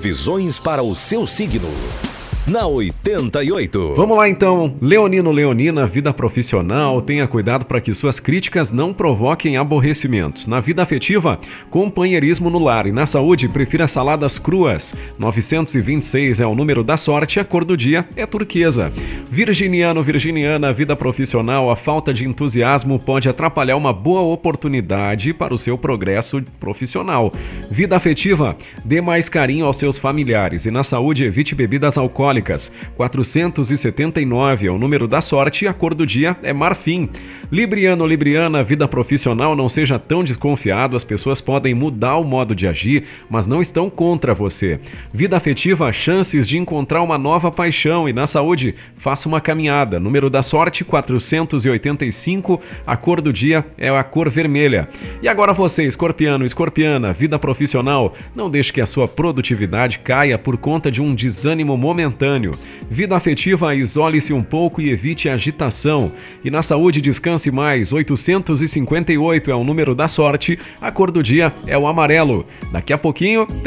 Visões para o seu signo na 88. Vamos lá então, Leonino Leonina, vida profissional, tenha cuidado para que suas críticas não provoquem aborrecimentos. Na vida afetiva, companheirismo no lar e na saúde, prefira saladas cruas. 926 é o número da sorte, a cor do dia é turquesa. Virginiano, virginiana, vida profissional, a falta de entusiasmo pode atrapalhar uma boa oportunidade para o seu progresso profissional. Vida afetiva, dê mais carinho aos seus familiares e na saúde evite bebidas alcoólicas alcoólicas. 479 é o número da sorte e a cor do dia é marfim. Libriano Libriana, vida profissional, não seja tão desconfiado, as pessoas podem mudar o modo de agir, mas não estão contra você. Vida afetiva, chances de encontrar uma nova paixão e na saúde, faça uma caminhada. Número da sorte 485, a cor do dia é a cor vermelha. E agora você, escorpiano, escorpiana, vida profissional, não deixe que a sua produtividade caia por conta de um desânimo momentâneo. Vida afetiva, isole-se um pouco e evite agitação. E na saúde, descanse mais. 858 é o número da sorte. A cor do dia é o amarelo. Daqui a pouquinho tem